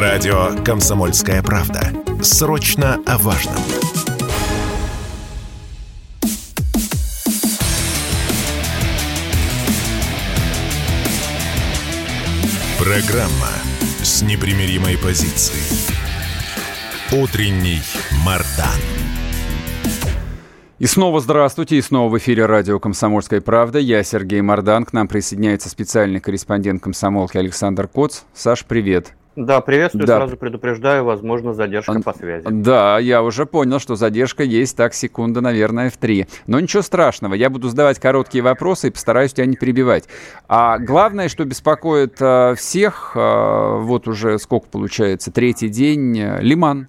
Радио «Комсомольская правда». Срочно о важном. Программа с непримиримой позицией. Утренний Мардан. И снова здравствуйте, и снова в эфире радио «Комсомольская правда». Я Сергей Мордан, к нам присоединяется специальный корреспондент комсомолки Александр Коц. Саш, привет. Да, приветствую, да. сразу предупреждаю, возможно, задержка по связи. Да, я уже понял, что задержка есть, так, секунда, наверное, в три. Но ничего страшного, я буду задавать короткие вопросы и постараюсь тебя не перебивать. А главное, что беспокоит а, всех, а, вот уже сколько получается, третий день, э, лиман.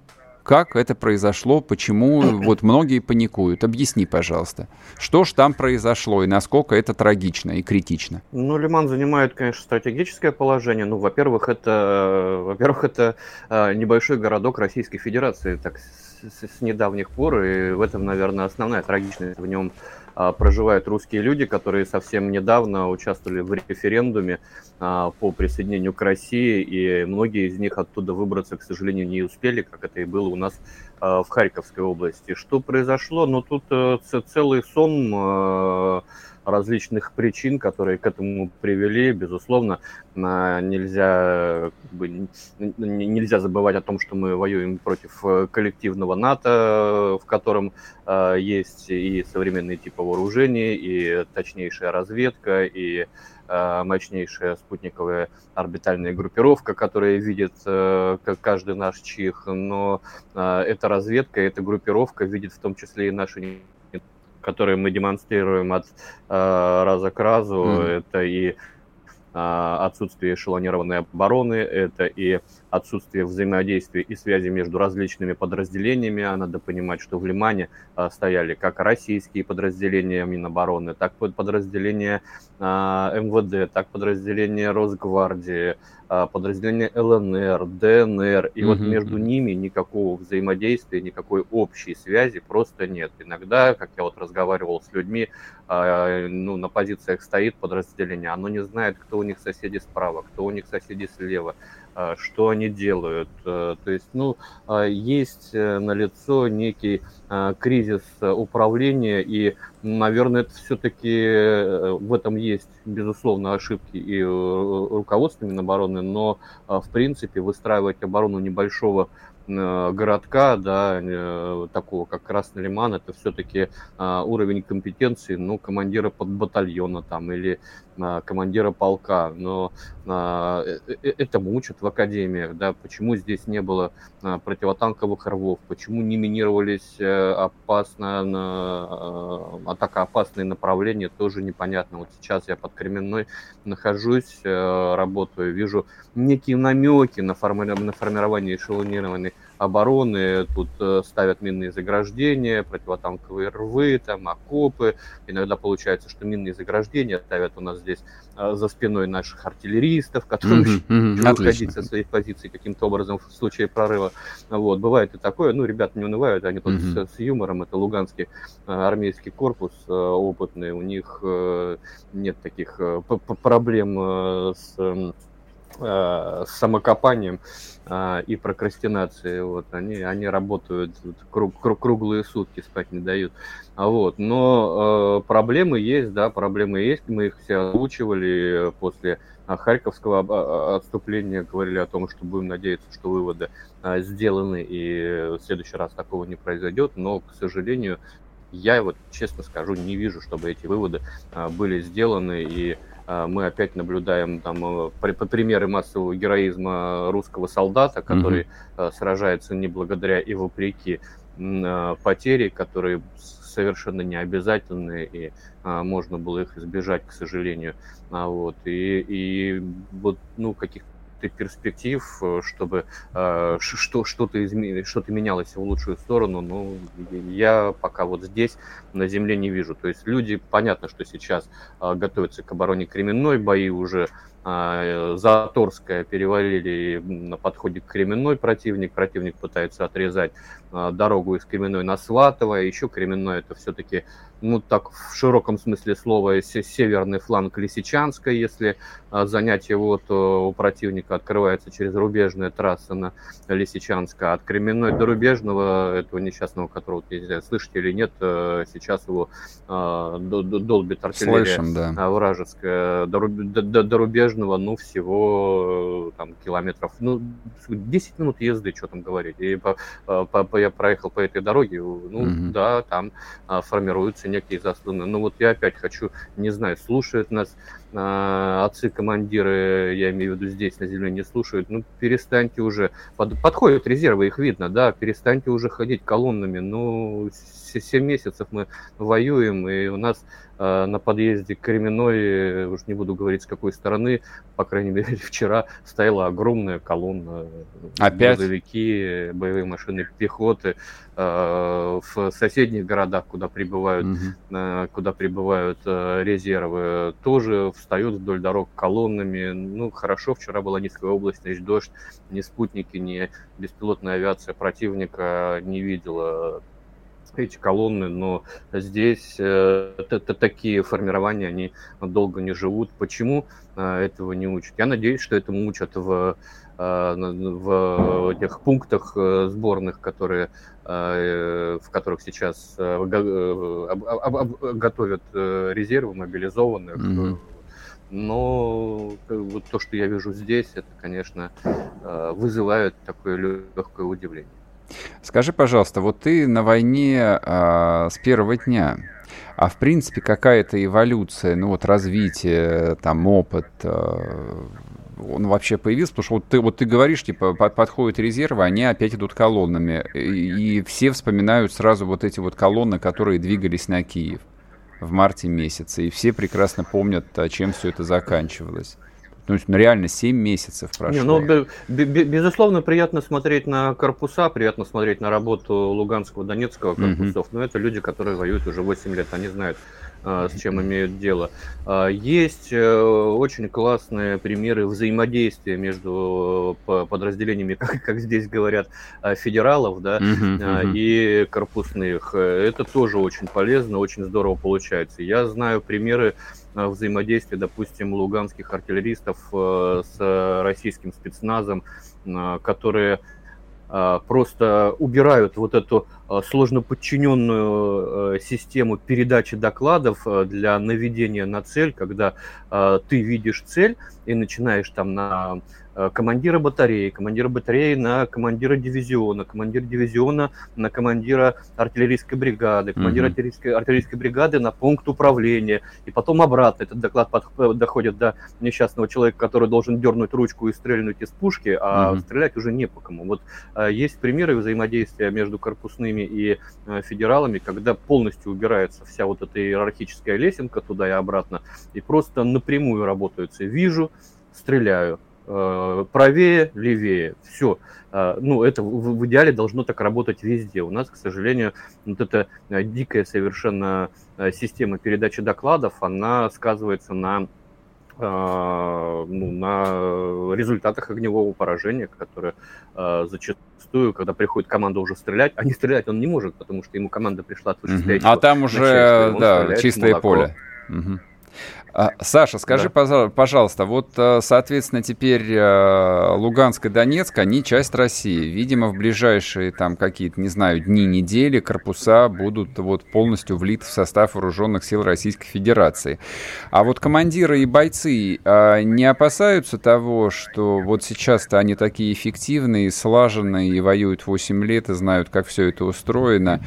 Как это произошло, почему вот многие паникуют? Объясни, пожалуйста. Что ж там произошло и насколько это трагично и критично? Ну, Лиман занимает, конечно, стратегическое положение. Ну, во-первых, это, во-первых, это а, небольшой городок Российской Федерации, так с, с недавних пор, и в этом, наверное, основная трагичность в нем проживают русские люди, которые совсем недавно участвовали в референдуме а, по присоединению к России, и многие из них оттуда выбраться, к сожалению, не успели, как это и было у нас а, в Харьковской области. Что произошло? Ну, тут э, целый сон различных причин, которые к этому привели. Безусловно, нельзя, как бы, нельзя забывать о том, что мы воюем против э, коллективного НАТО, в котором э, есть и современные типы вооружений, и точнейшая разведка, и э, мощнейшая спутниковая орбитальная группировка, которая видит как каждый наш чих, но эта разведка, эта группировка видит в том числе и наши которые мы демонстрируем от э, раза к разу, mm-hmm. это и а, отсутствие эшелонированной обороны, это и отсутствие взаимодействия и связи между различными подразделениями. А надо понимать, что в Лимане а, стояли как российские подразделения Минобороны, так подразделения а, МВД, так подразделения Росгвардии, подразделения ЛНР, ДНР. И вот между ними никакого взаимодействия, никакой общей связи просто нет. Иногда, как я вот разговаривал с людьми, ну, на позициях стоит подразделение, оно не знает, кто у них соседи справа, кто у них соседи слева что они делают. А, то есть, ну, а, есть э, на лицо некий кризис управления, и, наверное, это все-таки э, в этом есть, безусловно, ошибки и руководства Минобороны, но, в принципе, выстраивать оборону небольшого Э, городка, да, э, такого как Красный Лиман, это все-таки а, уровень компетенции, ну, командира под батальона там или а, командира полка, но а, э, этому учат в академиях, да, почему здесь не было противотанковых рвов, почему не минировались опасно, атака опасные направления, тоже непонятно. Вот сейчас я под Кременной нахожусь, работаю, вижу некие намеки на, форми... на формирование эшелонированной обороны. Тут э, ставят минные заграждения, противотанковые рвы, там окопы. Иногда получается, что минные заграждения ставят у нас здесь э, за спиной наших артиллеристов, которые mm-hmm, mm-hmm, уходить со своих позиций каким-то образом в случае прорыва. Вот. Бывает и такое. Ну, ребята не унывают, они тут mm-hmm. с, с юмором. Это Луганский э, армейский корпус опытный. У них нет таких проблем с э, самокопанием э, и прокрастинацией. Вот, они, они работают круг, круг, круглые сутки, спать не дают. А вот, но э, проблемы есть, да, проблемы есть. Мы их все озвучивали после Харьковского отступления, говорили о том, что будем надеяться, что выводы сделаны и в следующий раз такого не произойдет. Но, к сожалению, я вот честно скажу, не вижу, чтобы эти выводы были сделаны и а, мы опять наблюдаем там э, примеры массового героизма русского солдата, который mm-hmm. сражается не благодаря и вопреки а, потери, которые совершенно не обязательны, и а, можно было их избежать, к сожалению. А, вот, и, и вот, ну, каких-то перспектив, э, чтобы э, что, что-то, изме... что-то менялось в лучшую сторону, ну, я пока вот здесь на земле не вижу. То есть люди, понятно, что сейчас э, готовятся к обороне Кременной, бои уже а, Заторская перевалили на подходе к Кременной противник. Противник пытается отрезать дорогу из Кременной на Сватово. Еще Кременной это все-таки, ну так в широком смысле слова, северный фланг Лисичанска. Если а, занять его, то у противника открывается через рубежная трасса на Лисичанска. От Кременной до Рубежного, этого несчастного, которого, не знаю, слышите или нет, э, сейчас его долбит артиллерия Слышим, да. вражеская. До, до, до Рубежного, ну, всего э, там километров, ну, 10 минут езды, что там говорить. И по, по, по я проехал по этой дороге, ну угу. да, там а, формируются некие заслоны. Но вот я опять хочу, не знаю, слушают нас а, отцы-командиры, я имею в виду здесь на земле, не слушают, ну перестаньте уже, под, подходят резервы, их видно, да, перестаньте уже ходить колоннами, ну 7 месяцев мы воюем, и у нас э, на подъезде к Кременной, уж не буду говорить с какой стороны, по крайней мере вчера стояла огромная колонна, Опять? грузовики, боевые машины пехоты, э, в соседних городах, куда прибывают, угу. э, куда прибывают э, резервы, тоже встают вдоль дорог колоннами. Ну, хорошо, вчера была низкая облачность, дождь, ни спутники, ни беспилотная авиация противника не видела эти колонны, но здесь это, такие формирования, они долго не живут. Почему э, этого не учат? Я надеюсь, что этому учат в, э, в этих пунктах э, сборных, которые, в которых сейчас готовят резервы мобилизованных. Mm-hmm. Но вот то, что я вижу здесь, это, конечно, вызывает такое легкое удивление. Скажи, пожалуйста, вот ты на войне а, с первого дня, а в принципе какая-то эволюция, ну вот развитие, там опыт, а, он вообще появился? Потому что вот ты, вот ты говоришь, типа, под, подходят резервы, они опять идут колоннами, и, и все вспоминают сразу вот эти вот колонны, которые двигались на Киев в марте месяце, и все прекрасно помнят, а, чем все это заканчивалось. Ну, ну реально 7 месяцев прошло. Не, ну, безусловно, приятно смотреть на корпуса, приятно смотреть на работу Луганского, Донецкого корпусов, mm-hmm. но это люди, которые воюют уже 8 лет, они знают, с чем имеют дело. А, есть э, очень классные примеры взаимодействия между э, подразделениями, как, как здесь говорят, а, федералов да, uh-huh, uh-huh. и корпусных. Это тоже очень полезно, очень здорово получается. Я знаю примеры взаимодействия, допустим, луганских артиллеристов э, с российским спецназом, которые просто убирают вот эту Э, сложно подчиненную э, систему передачи докладов э, для наведения на цель, когда ты видишь цель и начинаешь там на командира батареи, командира батареи на командира дивизиона, командир дивизиона на командира артиллерийской бригады, командир mm-hmm. артиллерийской, артиллерийской бригады на пункт управления, и потом обратно этот доклад под, доходит до несчастного человека, который должен дернуть ручку и стрельнуть из пушки, а mm-hmm. стрелять уже не по кому. Вот есть примеры взаимодействия между корпусными и э, федералами, когда полностью убирается вся вот эта иерархическая лесенка туда и обратно, и просто напрямую работаются. Вижу, стреляю, э, правее, левее, все. Э, ну, это в идеале должно так работать везде. У нас, к сожалению, вот эта дикая совершенно система передачи докладов, она сказывается на ну, на результатах огневого поражения, которое зачастую зачастую, когда приходит команда уже стрелять, а не стрелять он не может, потому что ему команда пришла от вышестоящего. А там уже, да, чистое поле. Угу. А, Саша, скажи, да. пожалуйста, вот, э, соответственно, теперь э, Луганск и Донецк, они часть России. Видимо, в ближайшие там какие-то, не знаю, дни, недели корпуса будут вот полностью влиты в состав вооруженных сил Российской Федерации. А вот командиры и бойцы а, не опасаются того, что вот сейчас-то они такие эффективные, слаженные и воюют 8 лет и знают, как все это устроено,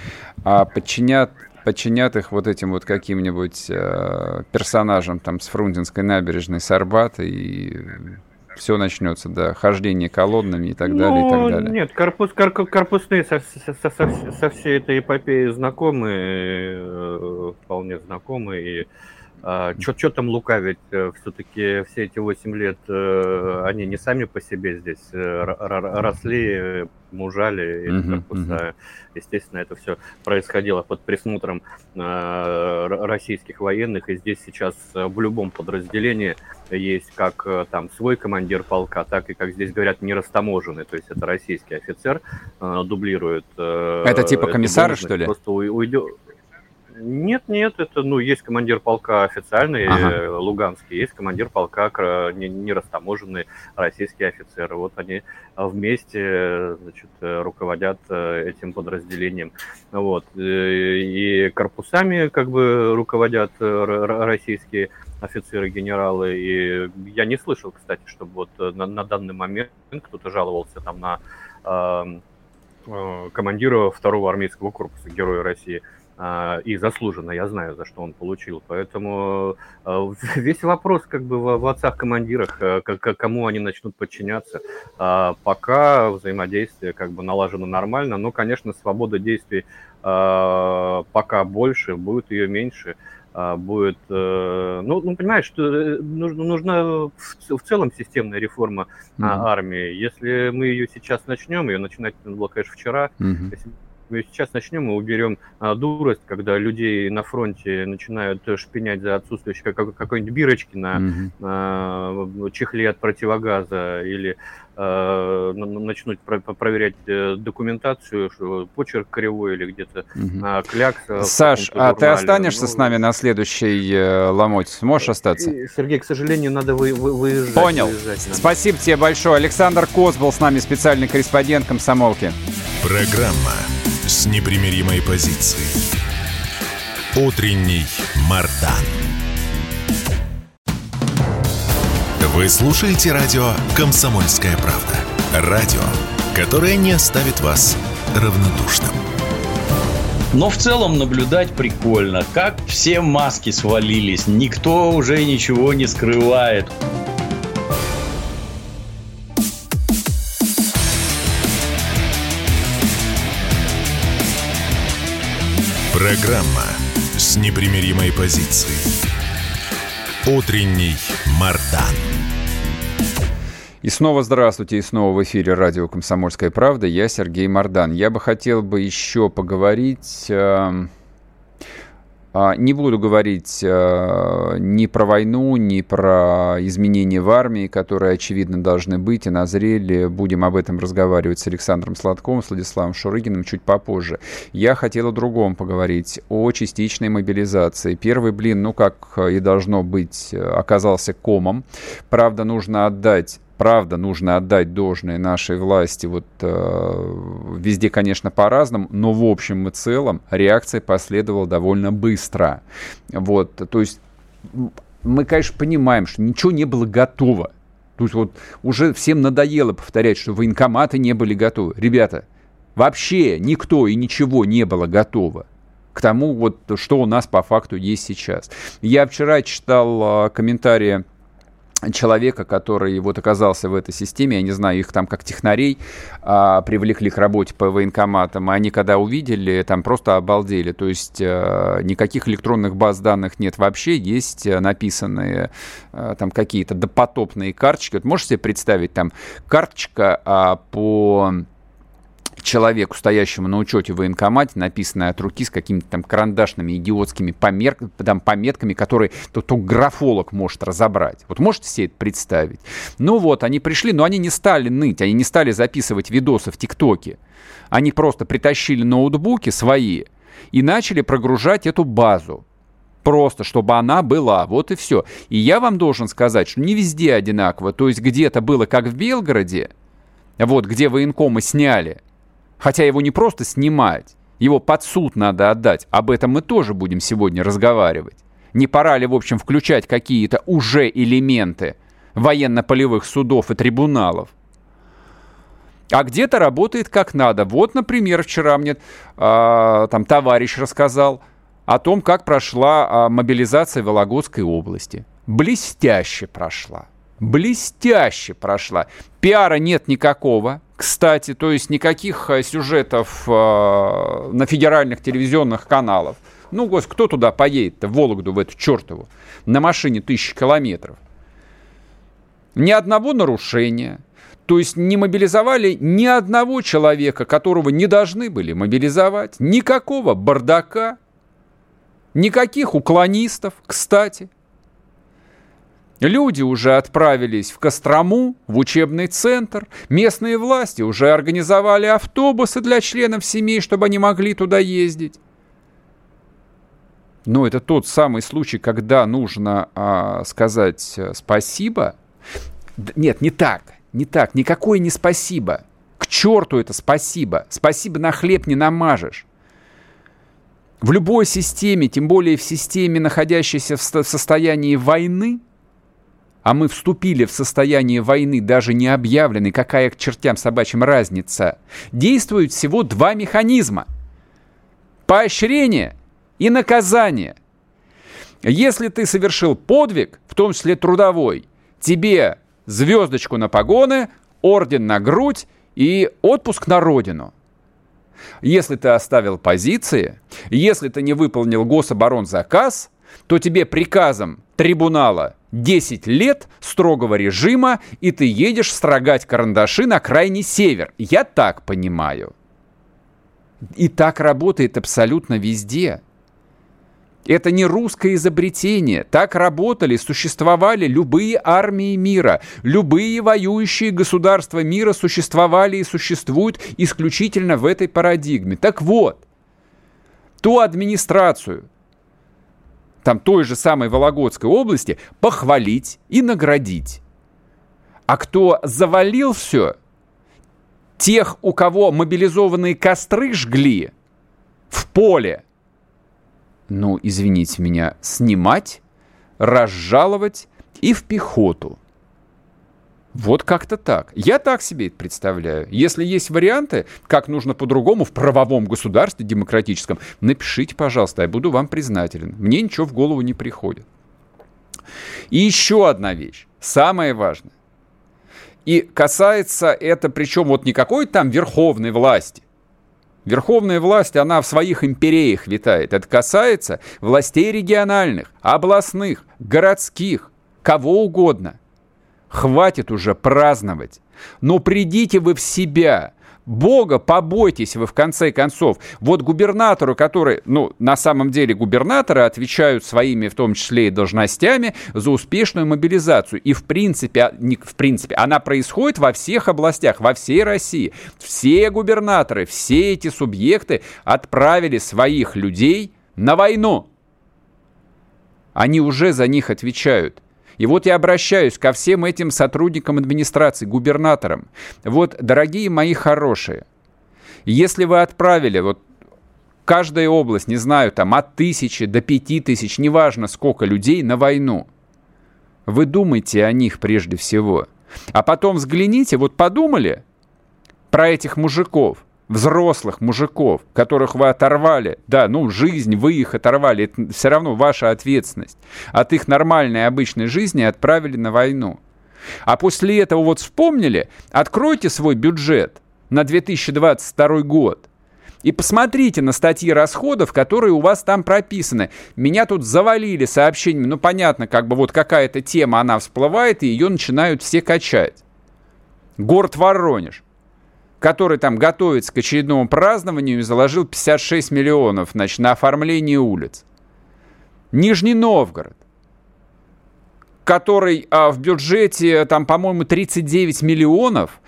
а подчинят подчинят их вот этим вот каким-нибудь э, персонажам там с Фрунзенской набережной, с Арбата, и все начнется, да, хождение колоннами и так ну, далее, и так далее. Нет, корпус, кор, корпусные со, со, со, со всей этой эпопеей знакомы, э, вполне знакомы, и а, что там лукавить? Э, Все-таки все эти 8 лет э, они не сами по себе здесь росли, мужали эти корпуса. Естественно, это все происходило под присмотром российских военных. И здесь сейчас в любом подразделении есть как там свой командир полка, так и, как здесь говорят, нерастаможенный, то есть это российский офицер, дублирует... Это типа комиссары, что ли? Просто уйдет... Нет, нет, это, ну, есть командир полка официальный, ага. Э, луганский, есть командир полка не, не растаможенный российский офицер. Вот они вместе, значит, руководят э, этим подразделением. Вот. Э, и корпусами, как бы, руководят российские офицеры, генералы. И я не слышал, кстати, чтобы вот на, на данный момент кто-то жаловался там на э, командира второго армейского корпуса Героя России. А, и заслуженно, я знаю, за что он получил. Поэтому а, весь вопрос как бы в отцах-командирах, э, кому они начнут подчиняться. А, пока взаимодействие как бы налажено нормально, но, конечно, свобода действий пока больше, будет ее меньше будет, э, ну, ну понимаешь, что э, нужна, нужна в целом системная реформа mm-hmm. армии. Если мы ее сейчас начнем, ее начинать надо было, конечно, вчера, mm-hmm. Сейчас начнем и уберем а, дурость, когда людей на фронте начинают шпинять за отсутствующей как, какой-нибудь бирочки на mm-hmm. а, чехле от противогаза или а, начнут про- проверять э, документацию, что почерк кривой или где-то mm-hmm. а, клякс. Саш, а ты останешься ну, с нами на следующей э, ломоть? Сможешь остаться? Сергей, к сожалению, надо вы, вы, выезжать. Понял. Выезжать Спасибо тебе большое. Александр Коз был с нами специальный корреспондент комсомолки. Программа с непримиримой позицией. Утренний Мардан. Вы слушаете радио «Комсомольская правда». Радио, которое не оставит вас равнодушным. Но в целом наблюдать прикольно, как все маски свалились, никто уже ничего не скрывает. Программа с непримиримой позицией. Утренний Мардан. И снова здравствуйте, и снова в эфире радио «Комсомольская правда». Я Сергей Мардан. Я бы хотел бы еще поговорить... Э а, не буду говорить э, ни про войну, ни про изменения в армии, которые, очевидно, должны быть и назрели. Будем об этом разговаривать с Александром Сладковым, с Владиславом Шурыгиным чуть попозже. Я хотел о другом поговорить, о частичной мобилизации. Первый блин, ну как и должно быть, оказался комом. Правда, нужно отдать правда, нужно отдать должное нашей власти. Вот э, везде, конечно, по-разному, но в общем и целом реакция последовала довольно быстро. Вот, то есть мы, конечно, понимаем, что ничего не было готово. То есть вот уже всем надоело повторять, что военкоматы не были готовы. Ребята, вообще никто и ничего не было готово к тому, вот, что у нас по факту есть сейчас. Я вчера читал э, комментарии человека, который вот оказался в этой системе, я не знаю, их там как технарей а, привлекли к работе по военкоматам, они когда увидели, там просто обалдели, то есть а, никаких электронных баз данных нет вообще, есть э, написанные а, там какие-то допотопные карточки, вот можете себе представить, там карточка а, по человеку, стоящему на учете в военкомате, написанное от руки с какими-то там карандашными идиотскими помер... там, пометками, которые только графолог может разобрать. Вот можете себе это представить? Ну вот, они пришли, но они не стали ныть, они не стали записывать видосы в ТикТоке. Они просто притащили ноутбуки свои и начали прогружать эту базу. Просто, чтобы она была. Вот и все. И я вам должен сказать, что не везде одинаково. То есть где-то было как в Белгороде, вот где военкомы сняли – Хотя его не просто снимать, его под суд надо отдать. Об этом мы тоже будем сегодня разговаривать. Не пора ли, в общем, включать какие-то уже элементы военно-полевых судов и трибуналов? А где-то работает как надо. Вот, например, вчера мне э, там товарищ рассказал о том, как прошла э, мобилизация Вологодской области. Блестяще прошла. Блестяще прошла. Пиара нет никакого кстати, то есть никаких э, сюжетов э, на федеральных телевизионных каналах. Ну, гость, кто туда поедет-то, в Вологду, в эту чертову, на машине тысячи километров? Ни одного нарушения. То есть не мобилизовали ни одного человека, которого не должны были мобилизовать. Никакого бардака. Никаких уклонистов, кстати. Люди уже отправились в Кострому, в учебный центр. Местные власти уже организовали автобусы для членов семей, чтобы они могли туда ездить. Но это тот самый случай, когда нужно а, сказать э, спасибо. Нет, не так, не так, никакое не спасибо. К черту это спасибо. Спасибо на хлеб не намажешь. В любой системе, тем более в системе, находящейся в состоянии войны, а мы вступили в состояние войны, даже не объявленной, какая к чертям собачьим разница, действуют всего два механизма. Поощрение и наказание. Если ты совершил подвиг, в том числе трудовой, тебе звездочку на погоны, орден на грудь и отпуск на родину. Если ты оставил позиции, если ты не выполнил гособоронзаказ, то тебе приказом трибунала 10 лет строгого режима, и ты едешь строгать карандаши на крайний север. Я так понимаю. И так работает абсолютно везде. Это не русское изобретение. Так работали, существовали любые армии мира. Любые воюющие государства мира существовали и существуют исключительно в этой парадигме. Так вот, ту администрацию, там той же самой Вологодской области, похвалить и наградить. А кто завалил все, тех, у кого мобилизованные костры жгли в поле, ну, извините меня, снимать, разжаловать и в пехоту. Вот как-то так. Я так себе это представляю. Если есть варианты, как нужно по-другому в правовом государстве демократическом, напишите, пожалуйста, я буду вам признателен. Мне ничего в голову не приходит. И еще одна вещь, самое важное. И касается это, причем вот не какой-то там верховной власти. Верховная власть, она в своих империях витает. Это касается властей региональных, областных, городских, кого угодно. Хватит уже праздновать. Но придите вы в себя. Бога побойтесь вы в конце концов. Вот губернатору, который, ну, на самом деле губернаторы отвечают своими, в том числе и должностями, за успешную мобилизацию. И в принципе, а, не, в принципе, она происходит во всех областях, во всей России. Все губернаторы, все эти субъекты отправили своих людей на войну. Они уже за них отвечают. И вот я обращаюсь ко всем этим сотрудникам администрации, губернаторам. Вот, дорогие мои хорошие, если вы отправили вот каждая область, не знаю, там от тысячи до пяти тысяч, неважно сколько людей на войну, вы думайте о них прежде всего. А потом взгляните, вот подумали про этих мужиков – взрослых мужиков, которых вы оторвали, да, ну, жизнь, вы их оторвали, это все равно ваша ответственность, от их нормальной обычной жизни отправили на войну. А после этого вот вспомнили, откройте свой бюджет на 2022 год и посмотрите на статьи расходов, которые у вас там прописаны. Меня тут завалили сообщениями, ну, понятно, как бы вот какая-то тема, она всплывает, и ее начинают все качать. Город Воронеж который там готовится к очередному празднованию и заложил 56 миллионов значит, на оформление улиц. Нижний Новгород, который а, в бюджете, там, по-моему, 39 миллионов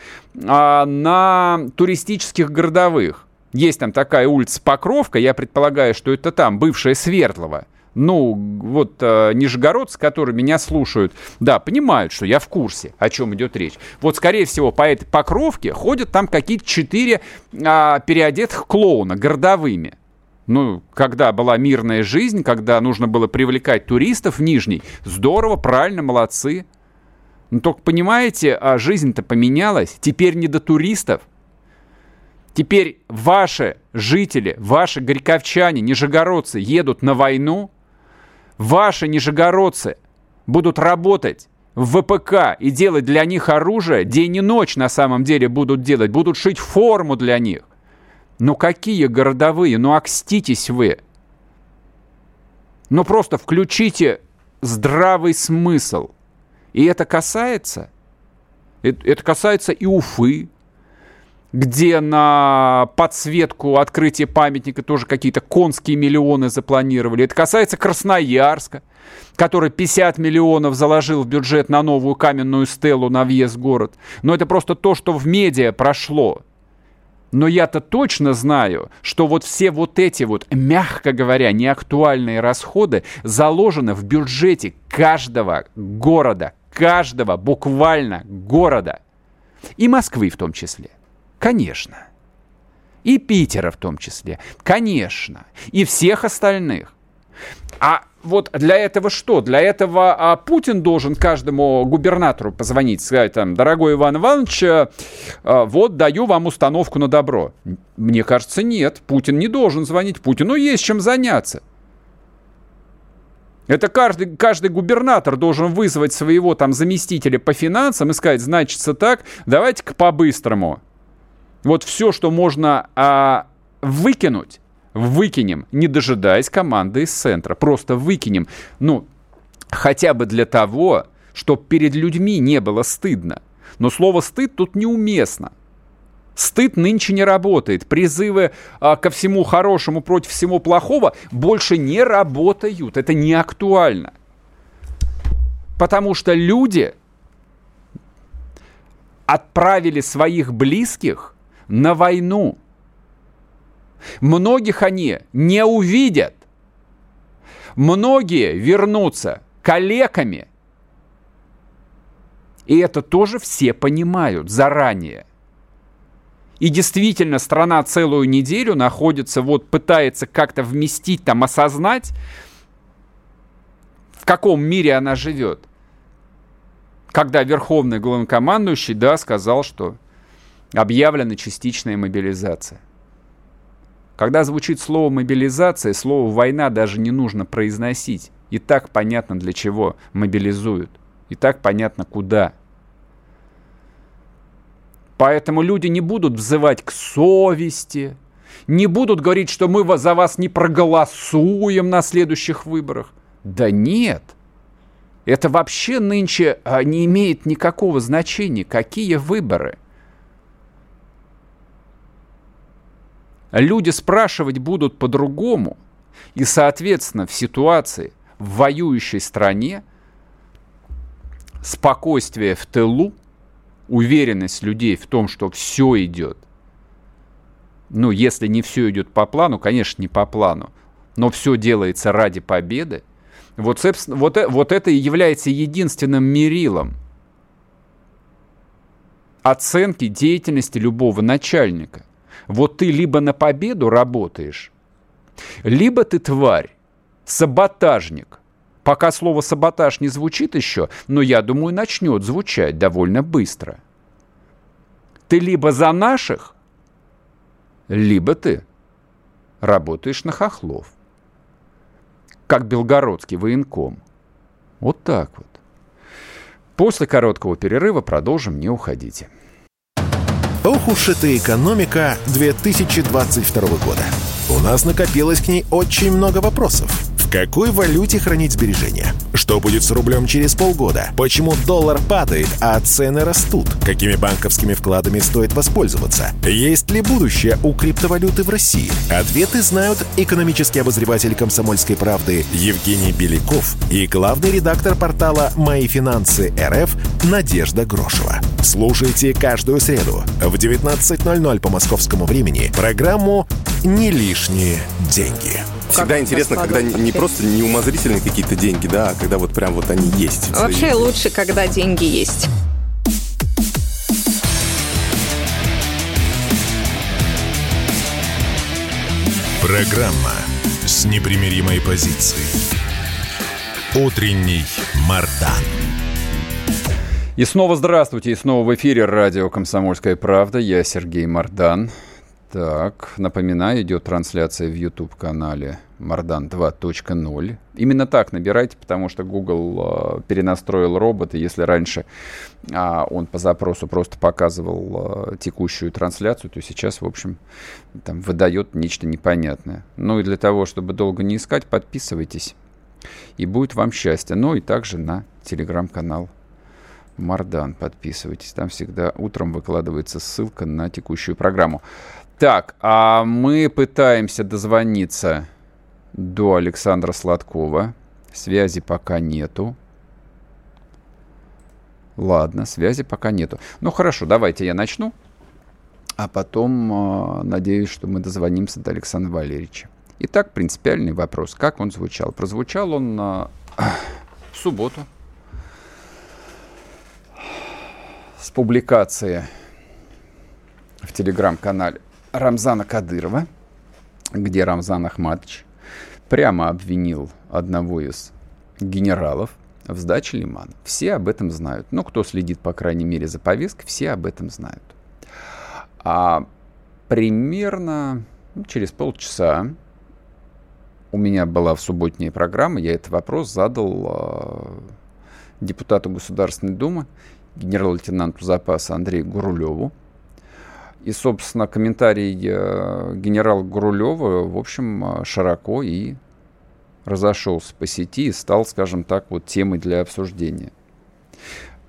а, на туристических городовых. Есть там такая улица Покровка, я предполагаю, что это там, бывшая Свердлова ну, вот э, нижегородцы, которые меня слушают, да, понимают, что я в курсе, о чем идет речь. Вот, скорее всего, по этой покровке ходят там какие-то четыре э, переодетых клоуна городовыми. Ну, когда была мирная жизнь, когда нужно было привлекать туристов в Нижний, здорово, правильно, молодцы. Но только понимаете, а жизнь-то поменялась. Теперь не до туристов. Теперь ваши жители, ваши горьковчане, нижегородцы едут на войну, ваши нижегородцы будут работать в ВПК и делать для них оружие, день и ночь на самом деле будут делать, будут шить форму для них. Ну какие городовые, ну окститесь вы. Ну просто включите здравый смысл. И это касается, это, это касается и Уфы, где на подсветку открытия памятника тоже какие-то конские миллионы запланировали. Это касается Красноярска, который 50 миллионов заложил в бюджет на новую каменную стелу на въезд в город. Но это просто то, что в медиа прошло. Но я-то точно знаю, что вот все вот эти вот, мягко говоря, неактуальные расходы заложены в бюджете каждого города, каждого буквально города. И Москвы в том числе. Конечно. И Питера в том числе. Конечно. И всех остальных. А вот для этого что? Для этого а, Путин должен каждому губернатору позвонить, сказать там, дорогой Иван Иванович, а, вот даю вам установку на добро. Мне кажется, нет. Путин не должен звонить. Путину есть чем заняться. Это каждый, каждый губернатор должен вызвать своего там заместителя по финансам и сказать, значится так, давайте-ка по-быстрому вот все, что можно а, выкинуть, выкинем, не дожидаясь команды из центра. Просто выкинем. Ну, хотя бы для того, чтобы перед людьми не было стыдно. Но слово «стыд» тут неуместно. Стыд нынче не работает. Призывы а, ко всему хорошему против всего плохого больше не работают. Это не актуально. Потому что люди отправили своих близких на войну. Многих они не увидят. Многие вернутся калеками. И это тоже все понимают заранее. И действительно, страна целую неделю находится, вот пытается как-то вместить, там, осознать, в каком мире она живет. Когда верховный главнокомандующий, да, сказал, что объявлена частичная мобилизация. Когда звучит слово мобилизация, слово война даже не нужно произносить. И так понятно, для чего мобилизуют. И так понятно, куда. Поэтому люди не будут взывать к совести, не будут говорить, что мы за вас не проголосуем на следующих выборах. Да нет. Это вообще нынче а, не имеет никакого значения, какие выборы – люди спрашивать будут по-другому. И, соответственно, в ситуации в воюющей стране спокойствие в тылу, уверенность людей в том, что все идет, ну, если не все идет по плану, конечно, не по плану, но все делается ради победы, вот, собственно, вот, вот это и является единственным мерилом оценки деятельности любого начальника – вот ты либо на победу работаешь, либо ты тварь, саботажник. Пока слово «саботаж» не звучит еще, но я думаю, начнет звучать довольно быстро. Ты либо за наших, либо ты работаешь на хохлов. Как белгородский военком. Вот так вот. После короткого перерыва продолжим, не уходите. Ох уж эта экономика 2022 года. У нас накопилось к ней очень много вопросов. В какой валюте хранить сбережения? Что будет с рублем через полгода? Почему доллар падает, а цены растут? Какими банковскими вкладами стоит воспользоваться? Есть ли будущее у криптовалюты в России? Ответы знают экономический обозреватель «Комсомольской правды» Евгений Беляков и главный редактор портала «Мои финансы РФ» Надежда Грошева. Слушайте каждую среду в 19.00 по московскому времени программу «Не лишние деньги». Всегда интересно, когда не просто неумозрительные какие-то деньги, да, а когда вот прям вот они есть. Вообще лучше, когда деньги есть. Программа с непримиримой позицией. Утренний Мардан. И снова здравствуйте, и снова в эфире радио «Комсомольская правда». Я Сергей Мардан. Так, напоминаю, идет трансляция в YouTube-канале Мардан 2.0. Именно так набирайте, потому что Google э, перенастроил робота. Если раньше э, он по запросу просто показывал э, текущую трансляцию, то сейчас, в общем, там выдает нечто непонятное. Ну и для того, чтобы долго не искать, подписывайтесь. И будет вам счастье. Ну и также на телеграм-канал Мардан, подписывайтесь. Там всегда утром выкладывается ссылка на текущую программу. Так, а мы пытаемся дозвониться до Александра Сладкова. Связи пока нету. Ладно, связи пока нету. Ну хорошо, давайте я начну. А потом, э, надеюсь, что мы дозвонимся до Александра Валерьевича. Итак, принципиальный вопрос. Как он звучал? Прозвучал он э, в субботу с публикации в телеграм-канале Рамзана Кадырова, где Рамзан Ахматович прямо обвинил одного из генералов в сдаче лимана. Все об этом знают. Ну, кто следит, по крайней мере, за повесткой, все об этом знают. А примерно ну, через полчаса у меня была в субботняя программа, я этот вопрос задал э, депутату Государственной Думы, генерал-лейтенанту запаса Андрею Гурулеву. И, собственно, комментарий э, генерала Гурулева, в общем, широко и разошелся по сети и стал, скажем так, вот темой для обсуждения.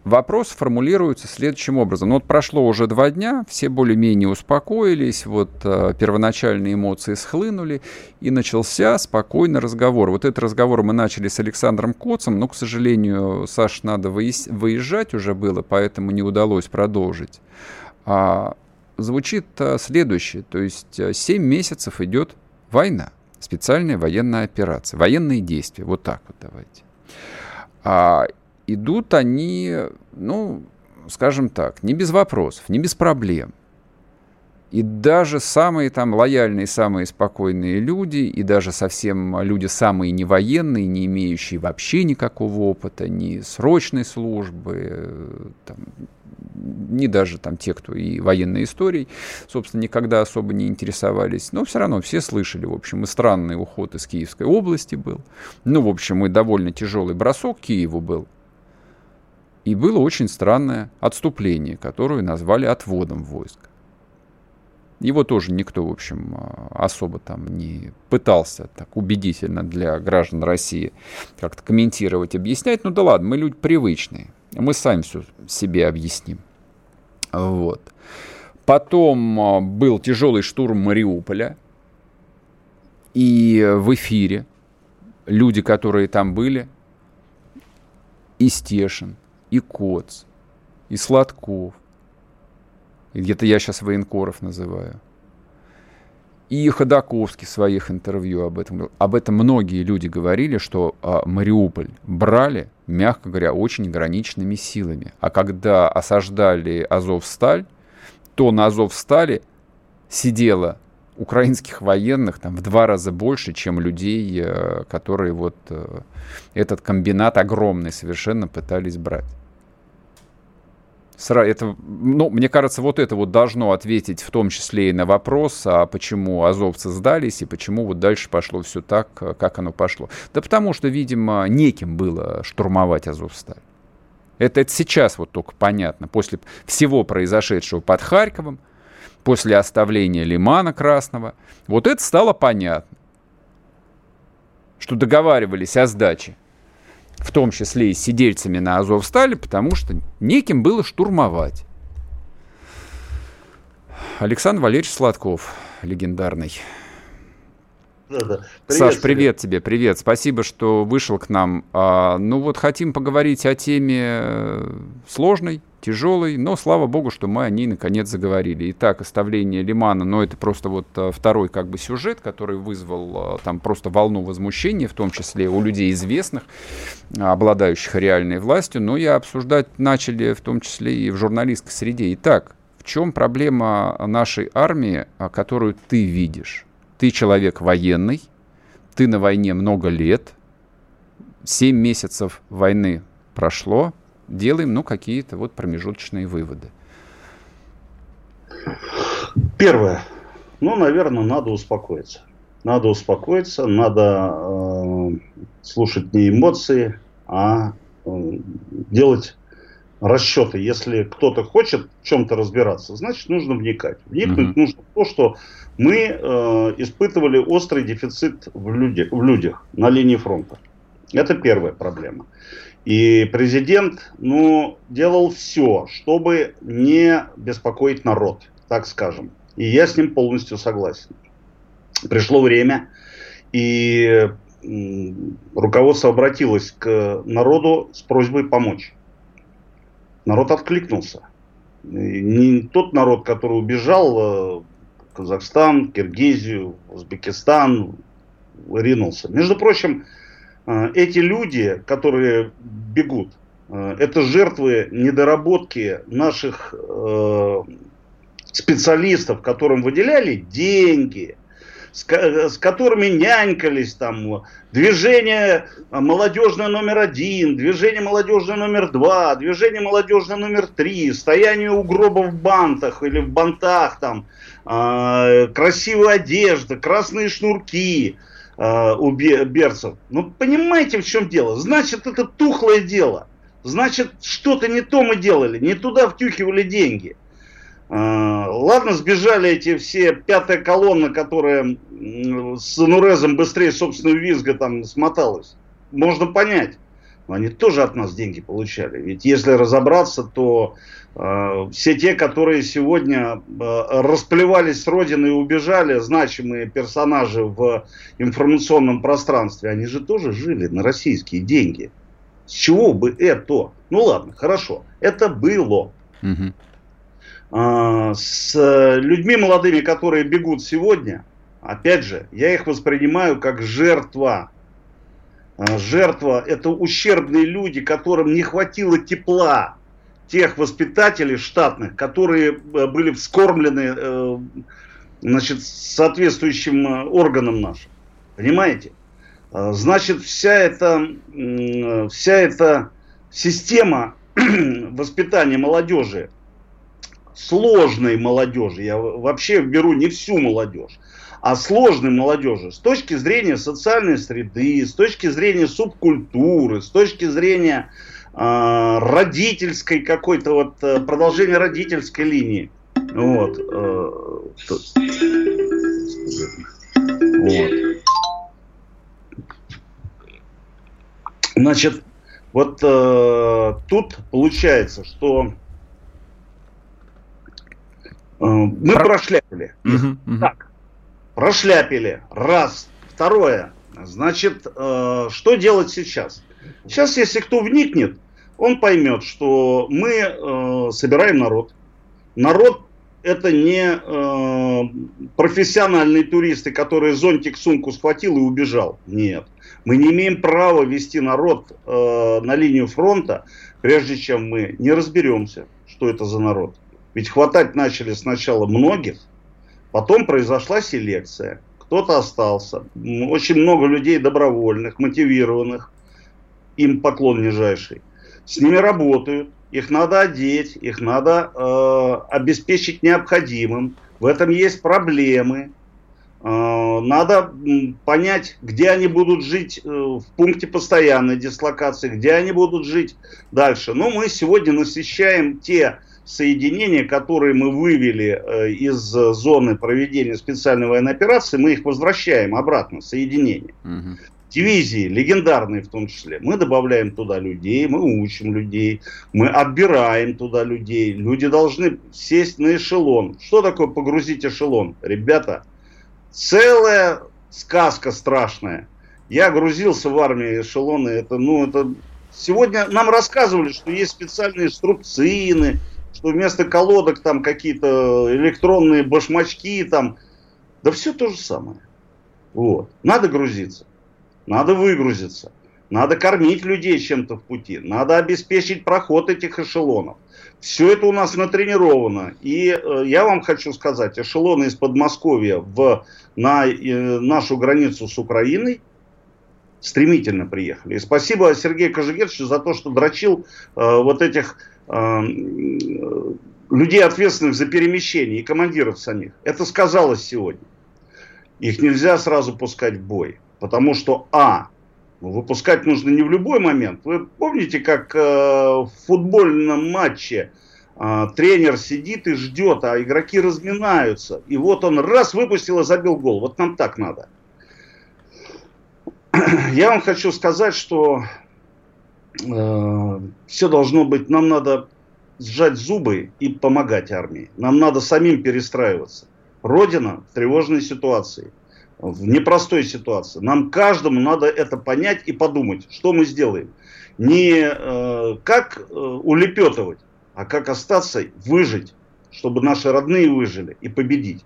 Вопрос формулируется следующим образом. Ну, вот прошло уже два дня, все более-менее успокоились, вот э, первоначальные эмоции схлынули, и начался спокойный разговор. Вот этот разговор мы начали с Александром Коцем, но, к сожалению, Саш, надо выезжать уже было, поэтому не удалось продолжить. А, звучит а, следующее, то есть 7 месяцев идет война специальная военная операция, военные действия, вот так вот давайте. А, идут они, ну, скажем так, не без вопросов, не без проблем. И даже самые там лояльные, самые спокойные люди, и даже совсем люди самые невоенные, не имеющие вообще никакого опыта, ни срочной службы, там, не даже там те, кто и военной историей, собственно, никогда особо не интересовались, но все равно все слышали, в общем, и странный уход из Киевской области был, ну, в общем, и довольно тяжелый бросок Киеву был, и было очень странное отступление, которое назвали отводом войск. Его тоже никто, в общем, особо там не пытался так убедительно для граждан России как-то комментировать, объяснять. Ну да ладно, мы люди привычные. Мы сами все себе объясним. Вот. Потом а, был тяжелый штурм Мариуполя. И в эфире люди, которые там были, и Стешин, и Коц, и Сладков, и где-то я сейчас военкоров называю, и Ходаковский в своих интервью об этом говорил. Об этом многие люди говорили, что а, Мариуполь брали, мягко говоря, очень ограниченными силами. А когда осаждали Азовсталь, то на Азовстале сидело украинских военных там в два раза больше, чем людей, э, которые вот э, этот комбинат огромный совершенно пытались брать это, ну, мне кажется, вот это вот должно ответить в том числе и на вопрос, а почему азовцы сдались и почему вот дальше пошло все так, как оно пошло. Да потому что, видимо, неким было штурмовать Азовсталь. Это, это сейчас вот только понятно. После всего произошедшего под Харьковом, после оставления Лимана Красного, вот это стало понятно, что договаривались о сдаче в том числе и с сидельцами на Азовстале, потому что неким было штурмовать. Александр Валерьевич Сладков, легендарный. Да, да. Привет, Саш, привет тебе, привет. Спасибо, что вышел к нам. А, ну вот хотим поговорить о теме э, сложной, тяжелый, но слава богу, что мы о ней наконец заговорили. Итак, оставление Лимана, но это просто вот э, второй как бы сюжет, который вызвал э, там просто волну возмущения, в том числе у людей известных, обладающих реальной властью, но и обсуждать начали в том числе и в журналистской среде. Итак, в чем проблема нашей армии, которую ты видишь? Ты человек военный, ты на войне много лет, 7 месяцев войны прошло, делаем, ну, какие-то вот промежуточные выводы. Первое. Ну, наверное, надо успокоиться. Надо успокоиться, надо э, слушать не эмоции, а э, делать расчеты. Если кто-то хочет в чем-то разбираться, значит, нужно вникать. Вникнуть mm-hmm. нужно в то, что мы э, испытывали острый дефицит в, люди, в людях на линии фронта. Это первая проблема. И президент, ну, делал все, чтобы не беспокоить народ, так скажем. И я с ним полностью согласен. Пришло время, и руководство обратилось к народу с просьбой помочь. Народ откликнулся. Не тот народ, который убежал в э, Казахстан, Киргизию, Узбекистан, ринулся. Между прочим, эти люди, которые бегут, э, это жертвы недоработки наших специалистов, которым выделяли деньги, с, которыми нянькались там, движение молодежное номер один, движение молодежное номер два, движение молодежное номер три, стояние у гроба в бантах или в бантах там, э, красивая одежда, красные шнурки э, у берцев. Ну, понимаете, в чем дело? Значит, это тухлое дело. Значит, что-то не то мы делали, не туда втюхивали деньги. А, ладно, сбежали эти все пятая колонна, которая с Нурезом быстрее собственного визга там смоталась. Можно понять. Но они тоже от нас деньги получали. Ведь если разобраться, то э, все те, которые сегодня э, расплевались с родины и убежали, значимые персонажи в информационном пространстве, они же тоже жили на российские деньги. С чего бы это? Ну ладно, хорошо, это было. Угу. А, с людьми молодыми, которые бегут сегодня, опять же, я их воспринимаю как жертва. А, жертва – это ущербные люди, которым не хватило тепла тех воспитателей штатных, которые э, были вскормлены э, значит, соответствующим э, органам нашим. Понимаете? А, значит, вся эта, вся эта система воспитания молодежи, сложной молодежи, я вообще беру не всю молодежь, а сложной молодежи с точки зрения социальной среды, с точки зрения субкультуры, с точки зрения э, родительской какой-то вот э, продолжения родительской линии. Вот. Э, вот. Значит, вот э, тут получается, что Э, мы Про... прошляпили. Угу, угу. Так, прошляпили. Раз. Второе. Значит, э, что делать сейчас? Сейчас, если кто вникнет, он поймет, что мы э, собираем народ. Народ это не э, профессиональные туристы, которые зонтик сумку схватил и убежал. Нет. Мы не имеем права вести народ э, на линию фронта, прежде чем мы не разберемся, что это за народ. Ведь хватать начали сначала многих, потом произошла селекция. Кто-то остался. Очень много людей добровольных, мотивированных. Им поклон нижайший. С ними работают. Их надо одеть, их надо э, обеспечить необходимым. В этом есть проблемы. Э, надо понять, где они будут жить э, в пункте постоянной дислокации, где они будут жить дальше. Но мы сегодня насыщаем те соединения, которые мы вывели э, из зоны проведения специальной военной операции, мы их возвращаем обратно, соединения. Угу. Дивизии, легендарные в том числе. Мы добавляем туда людей, мы учим людей, мы отбираем туда людей. Люди должны сесть на эшелон. Что такое погрузить эшелон? Ребята, целая сказка страшная. Я грузился в армии эшелоны, это, ну, это... Сегодня нам рассказывали, что есть специальные струбцины, что вместо колодок там какие-то электронные башмачки там. Да все то же самое. Вот. Надо грузиться. Надо выгрузиться. Надо кормить людей чем-то в пути. Надо обеспечить проход этих эшелонов. Все это у нас натренировано. И э, я вам хочу сказать, эшелоны из Подмосковья в, на э, нашу границу с Украиной стремительно приехали. И спасибо Сергею Кожегетовичу за то, что дрочил э, вот этих людей, ответственных за перемещение и командиров самих. Это сказалось сегодня. Их нельзя сразу пускать в бой. Потому что, а, ну, выпускать нужно не в любой момент. Вы помните, как э, в футбольном матче э, тренер сидит и ждет, а игроки разминаются. И вот он раз выпустил и забил гол. Вот нам так надо. Я вам хочу сказать, что э, все должно быть, нам надо сжать зубы и помогать армии. Нам надо самим перестраиваться. Родина в тревожной ситуации, в непростой ситуации. Нам каждому надо это понять и подумать, что мы сделаем. Не э, как э, улепетывать, а как остаться, выжить, чтобы наши родные выжили и победить.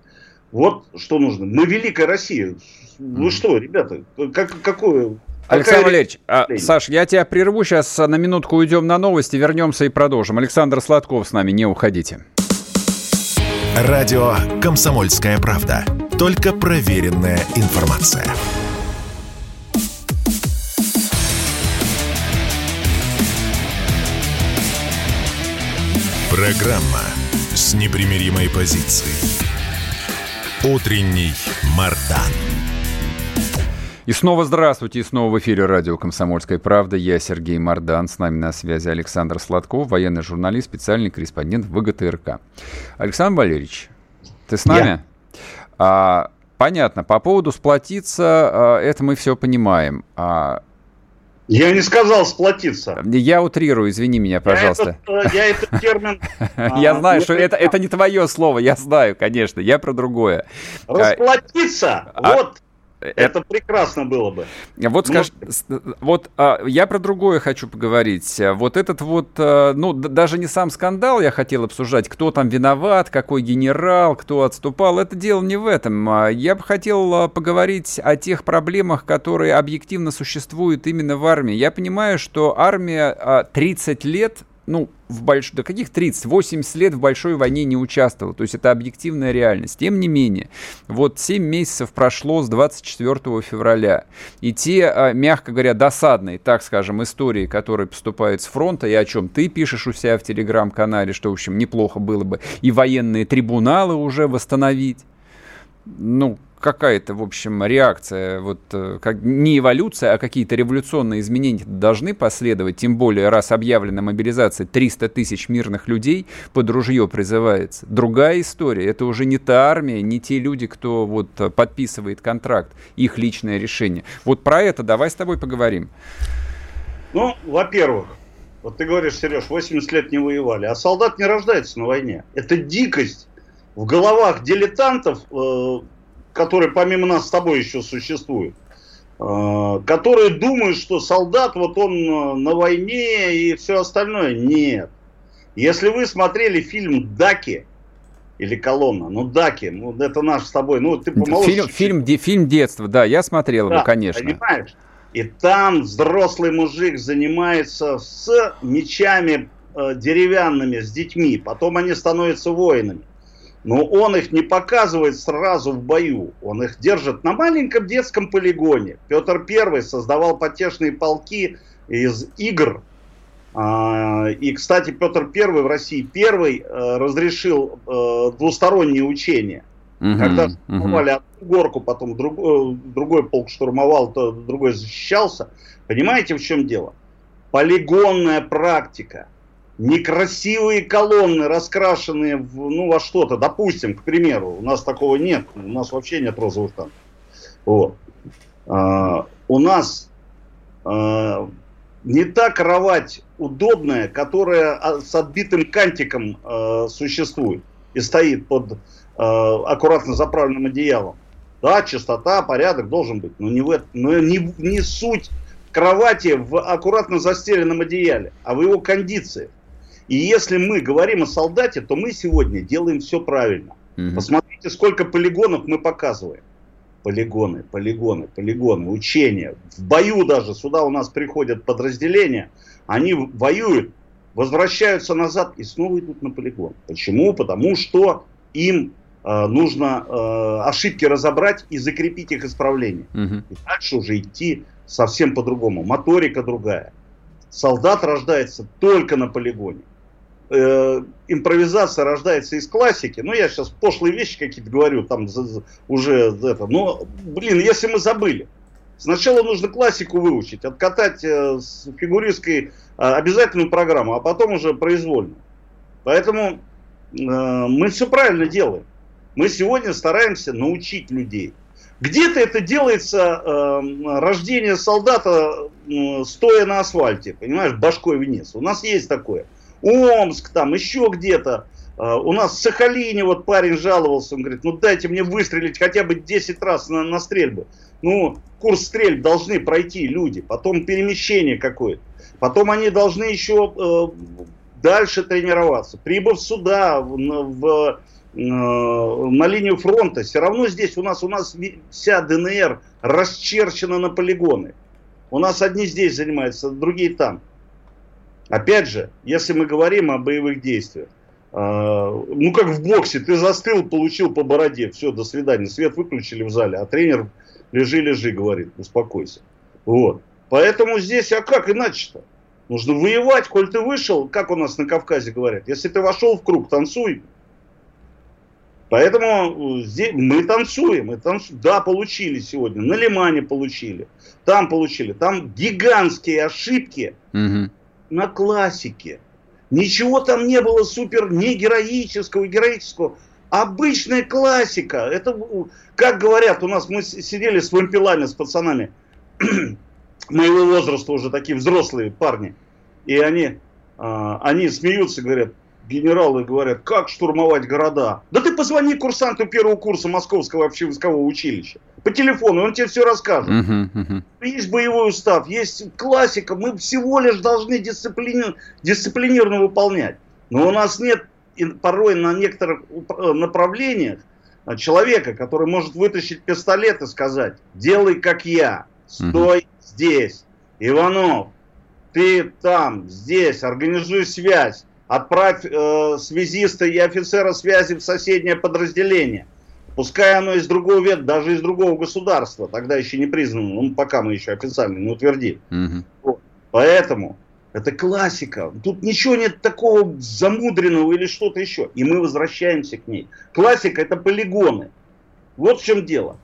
Вот что нужно. Мы великая Россия. Вы что, ребята, как, какое Александр Валерьевич, а, Саш, я тебя прерву, сейчас на минутку уйдем на новости, вернемся и продолжим. Александр Сладков с нами, не уходите. Радио «Комсомольская правда». Только проверенная информация. Программа с непримиримой позицией. Утренний Мардан. И снова здравствуйте, и снова в эфире радио «Комсомольская правда». Я Сергей Мордан, с нами на связи Александр Сладков, военный журналист, специальный корреспондент ВГТРК. Александр Валерьевич, ты с нами? Я. А, понятно, по поводу сплотиться, а, это мы все понимаем. А, я не сказал сплотиться. Я утрирую, извини меня, пожалуйста. Я этот, я этот термин... Я знаю, что это, это не твое слово, я знаю, конечно, я про другое. Расплатиться, вот это прекрасно было бы. Вот ну, скажи, вот а, я про другое хочу поговорить. Вот этот вот, а, ну, даже не сам скандал я хотел обсуждать, кто там виноват, какой генерал, кто отступал. Это дело не в этом. А, я бы хотел а, поговорить о тех проблемах, которые объективно существуют именно в армии. Я понимаю, что армия 30 лет ну, в больш... до каких 30, 80 лет в большой войне не участвовал. То есть это объективная реальность. Тем не менее, вот 7 месяцев прошло с 24 февраля. И те, а, мягко говоря, досадные, так скажем, истории, которые поступают с фронта, и о чем ты пишешь у себя в телеграм-канале, что, в общем, неплохо было бы, и военные трибуналы уже восстановить. Ну, какая-то, в общем, реакция, вот э, как, не эволюция, а какие-то революционные изменения должны последовать, тем более, раз объявлена мобилизация 300 тысяч мирных людей под ружье призывается. Другая история, это уже не та армия, не те люди, кто вот подписывает контракт, их личное решение. Вот про это давай с тобой поговорим. Ну, во-первых, вот ты говоришь, Сереж, 80 лет не воевали, а солдат не рождается на войне. Это дикость в головах дилетантов, э, которые помимо нас с тобой еще существуют, э, которые думают, что солдат, вот он э, на войне и все остальное. Нет. Если вы смотрели фильм «Даки», или колонна. Ну, Даки, ну, это наш с тобой. Ну, ты помоложе. Фильм, фильм, де, фильм детства, да, я смотрел да, его, конечно. Понимаешь? И там взрослый мужик занимается с мечами э, деревянными, с детьми. Потом они становятся воинами. Но он их не показывает сразу в бою. Он их держит на маленьком детском полигоне. Петр I создавал потешные полки из игр. А, и, кстати, Петр I в России первый э, разрешил э, двусторонние учения. Угу, Когда штурмовали угу. одну горку, потом другой, другой полк штурмовал, то другой защищался. Понимаете, в чем дело? Полигонная практика некрасивые колонны, раскрашенные в, ну, во что-то, допустим, к примеру, у нас такого нет, у нас вообще нет розовых танков. Вот. А, у нас а, не та кровать удобная, которая с отбитым кантиком а, существует и стоит под а, аккуратно заправленным одеялом. Да, чистота, порядок должен быть, но не, в, но не, не суть кровати в аккуратно застеленном одеяле, а в его кондиции. И если мы говорим о солдате, то мы сегодня делаем все правильно. Угу. Посмотрите, сколько полигонов мы показываем. Полигоны, полигоны, полигоны, учения. В бою даже сюда у нас приходят подразделения, они воюют, возвращаются назад и снова идут на полигон. Почему? Потому что им э, нужно э, ошибки разобрать и закрепить их исправление. Угу. И дальше уже идти совсем по-другому. Моторика другая. Солдат рождается только на полигоне э, импровизация рождается из классики. Ну, я сейчас пошлые вещи какие-то говорю, там уже это. Но, блин, если мы забыли. Сначала нужно классику выучить, откатать э, с фигуристской э, обязательную программу, а потом уже произвольно. Поэтому э, мы все правильно делаем. Мы сегодня стараемся научить людей. Где-то это делается э, рождение солдата, э, стоя на асфальте, понимаешь, башкой вниз. У нас есть такое. Омск там, еще где-то. Э, у нас в Сахалине вот парень жаловался, он говорит, ну дайте мне выстрелить хотя бы 10 раз на, на стрельбы. Ну, курс стрельб должны пройти люди, потом перемещение какое-то. Потом они должны еще э, дальше тренироваться. Прибыв сюда, в, в Э, на линию фронта, все равно здесь у нас, у нас вся ДНР расчерчена на полигоны. У нас одни здесь занимаются, другие там. Опять же, если мы говорим о боевых действиях, э, ну как в боксе, ты застыл, получил по бороде, все, до свидания, свет выключили в зале, а тренер лежи, лежи, говорит, успокойся. Вот. Поэтому здесь, а как иначе-то? Нужно воевать, коль ты вышел, как у нас на Кавказе говорят, если ты вошел в круг, танцуй, Поэтому э, здесь мы танцуем, мы танцуем. Да, получили сегодня, на Лимане получили, там получили, там гигантские ошибки угу. На классике. Ничего там не было супер не героического, героического. Обычная классика. Это, как говорят, у нас мы сидели с вампилами, с пацанами моего возраста уже такие взрослые парни. И они, а, они смеются, говорят, генералы говорят, как штурмовать города. Да ты позвони курсанту первого курса Московского общевойскового училища. По телефону, он тебе все расскажет. Uh-huh, uh-huh. Есть боевой устав, есть классика. Мы всего лишь должны дисциплини... дисциплинированно выполнять. Но у нас нет порой на некоторых э, направлениях человека, который может вытащить пистолет и сказать, делай как я, стой uh-huh. здесь. Иванов, ты там, здесь, организуй связь отправь э, связиста и офицера связи в соседнее подразделение. Пускай оно из другого вет, даже из другого государства, тогда еще не признано, ну, пока мы еще официально не утвердили. Угу. Вот. Поэтому это классика. Тут ничего нет такого замудренного или что-то еще. И мы возвращаемся к ней. Классика это полигоны. Вот в чем дело.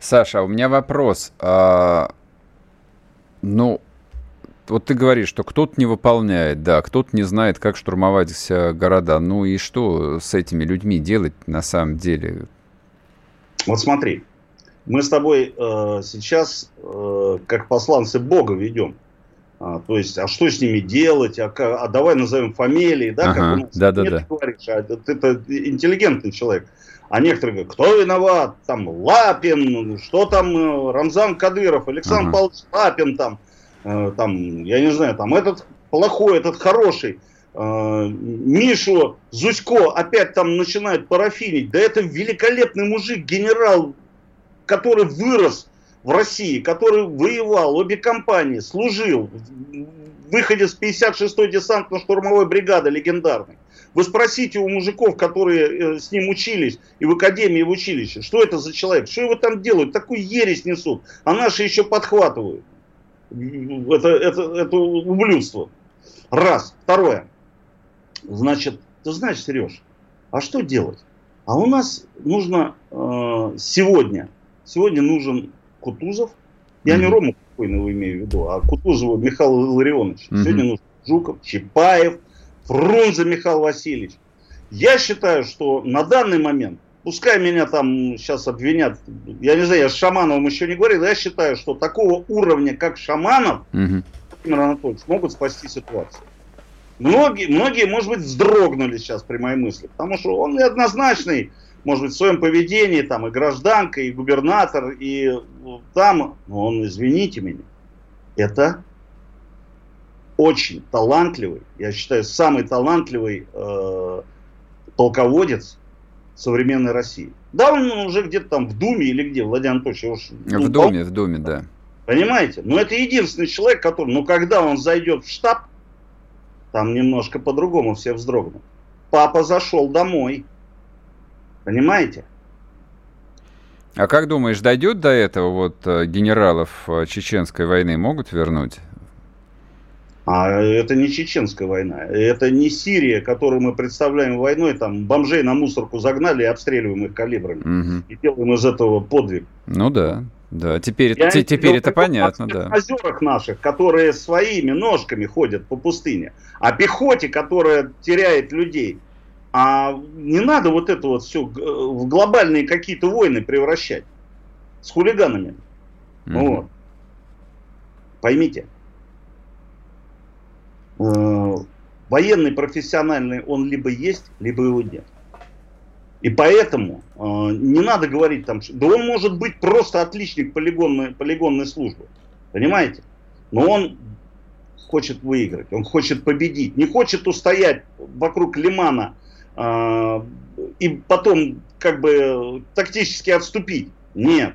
Саша, у меня вопрос. А, ну, вот ты говоришь, что кто-то не выполняет, да, кто-то не знает, как штурмовать города. Ну и что с этими людьми делать на самом деле? Вот смотри, мы с тобой э, сейчас э, как посланцы Бога ведем. А, то есть, а что с ними делать, а, а давай назовем фамилии, да, ага, как у нас. Да, да, да. Ты говоришь, а ты, ты интеллигентный человек. А некоторые говорят, кто виноват, там Лапин, что там э, Рамзан Кадыров, Александр ага. Павлович Лапин там. Э, там, я не знаю, там этот плохой, этот хороший, э, Мишу Зусько опять там начинает парафинить. Да это великолепный мужик, генерал, который вырос в России, который воевал, обе компании, служил, выходе с 56-й десантно-штурмовой бригады легендарной. Вы спросите у мужиков, которые э, с ним учились, и в академии, и в училище, что это за человек, что его там делают, такую ересь несут, а наши еще подхватывают это, это, это ублюдство. Раз. Второе. Значит, ты знаешь, Сереж, а что делать? А у нас нужно э, сегодня, сегодня нужен Кутузов. Я mm-hmm. не Рому Покойного имею в виду, а Кутузова Михаил Илларионович. Mm-hmm. Сегодня нужен Жуков, Чапаев, Фрунзе Михаил Васильевич. Я считаю, что на данный момент Пускай меня там сейчас обвинят, я не знаю, я с Шамановым еще не говорил, я считаю, что такого уровня, как Шаманов, угу. Владимир Анатольевич, могут спасти ситуацию. Многие, многие, может быть, вздрогнули сейчас при моей мысли, потому что он неоднозначный, может быть, в своем поведении, там, и гражданка, и губернатор, и там, но он, извините меня, это очень талантливый, я считаю, самый талантливый э, полководец современной России. Да, он уже где-то там в Думе или где, Владимир Анатольевич. Уж, ну, в Думе, в Думе, да. Понимаете? Но это единственный человек, который, ну, когда он зайдет в штаб, там немножко по-другому все вздрогнут. Папа зашел домой. Понимаете? А как думаешь, дойдет до этого вот э, генералов э, чеченской войны могут вернуть? А это не чеченская война, это не Сирия, которую мы представляем войной, там бомжей на мусорку загнали и обстреливаем их калибрами. Угу. И делаем из этого подвиг. Ну да, да, теперь, Я это, теперь это понятно, да. озерах наших, которые своими ножками ходят по пустыне, а пехоте, которая теряет людей, А не надо вот это вот все в глобальные какие-то войны превращать с хулиганами. Mm-hmm. Вот. Поймите. Э, военный профессиональный он либо есть, либо его нет. И поэтому э, не надо говорить там, да он может быть просто отличник полигонной, полигонной службы. Понимаете? Но он хочет выиграть, он хочет победить, не хочет устоять вокруг лимана э, и потом как бы тактически отступить. Нет.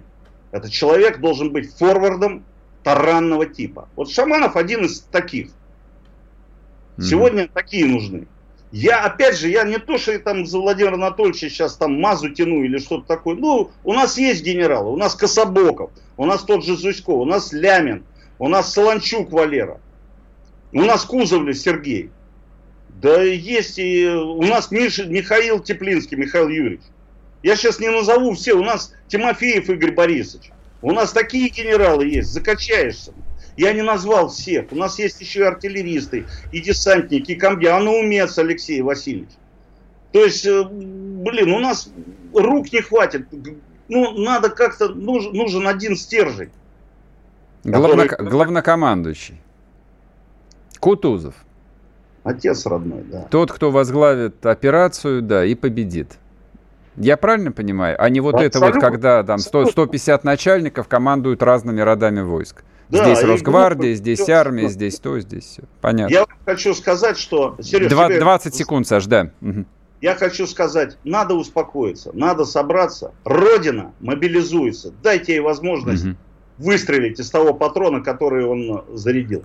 Этот человек должен быть форвардом таранного типа. Вот Шаманов один из таких. Сегодня mm-hmm. такие нужны. Я, опять же, я не то, что я там за Владимира Анатольевича сейчас там мазу тяну или что-то такое. Ну, у нас есть генералы, у нас Кособоков, у нас тот же Зусько, у нас Лямин, у нас Солончук Валера, у нас Кузовлев Сергей. Да есть и у нас Миша, Михаил Теплинский, Михаил Юрьевич. Я сейчас не назову все, у нас Тимофеев Игорь Борисович. У нас такие генералы есть, закачаешься. Я не назвал всех. У нас есть еще и артиллеристы, и десантники, и комби. А ну умец Алексей Васильевич. То есть, э, блин, у нас рук не хватит. Ну, надо как-то, нужен, нужен один стержень. Главно, который... Главнокомандующий. Кутузов. Отец родной, да. Тот, кто возглавит операцию, да, и победит. Я правильно понимаю? А не вот Абсолютно. это вот, когда там 100, 150 начальников командуют разными родами войск. Да, здесь Росгвардия, здесь армия, здесь то, здесь все. Понятно. Я хочу сказать, что... Сереж, 20, 20 секунд, Саш, да. Угу. Я хочу сказать, надо успокоиться, надо собраться. Родина мобилизуется. Дайте ей возможность угу. выстрелить из того патрона, который он зарядил.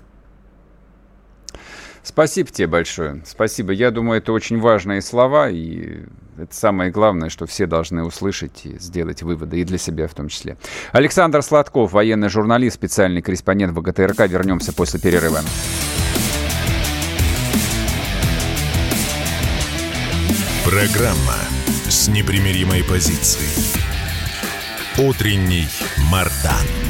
Спасибо тебе большое. Спасибо. Я думаю, это очень важные слова, и это самое главное, что все должны услышать и сделать выводы, и для себя в том числе. Александр Сладков, военный журналист, специальный корреспондент ВГТРК. Вернемся после перерыва. Программа с непримиримой позицией. Утренний Мардан.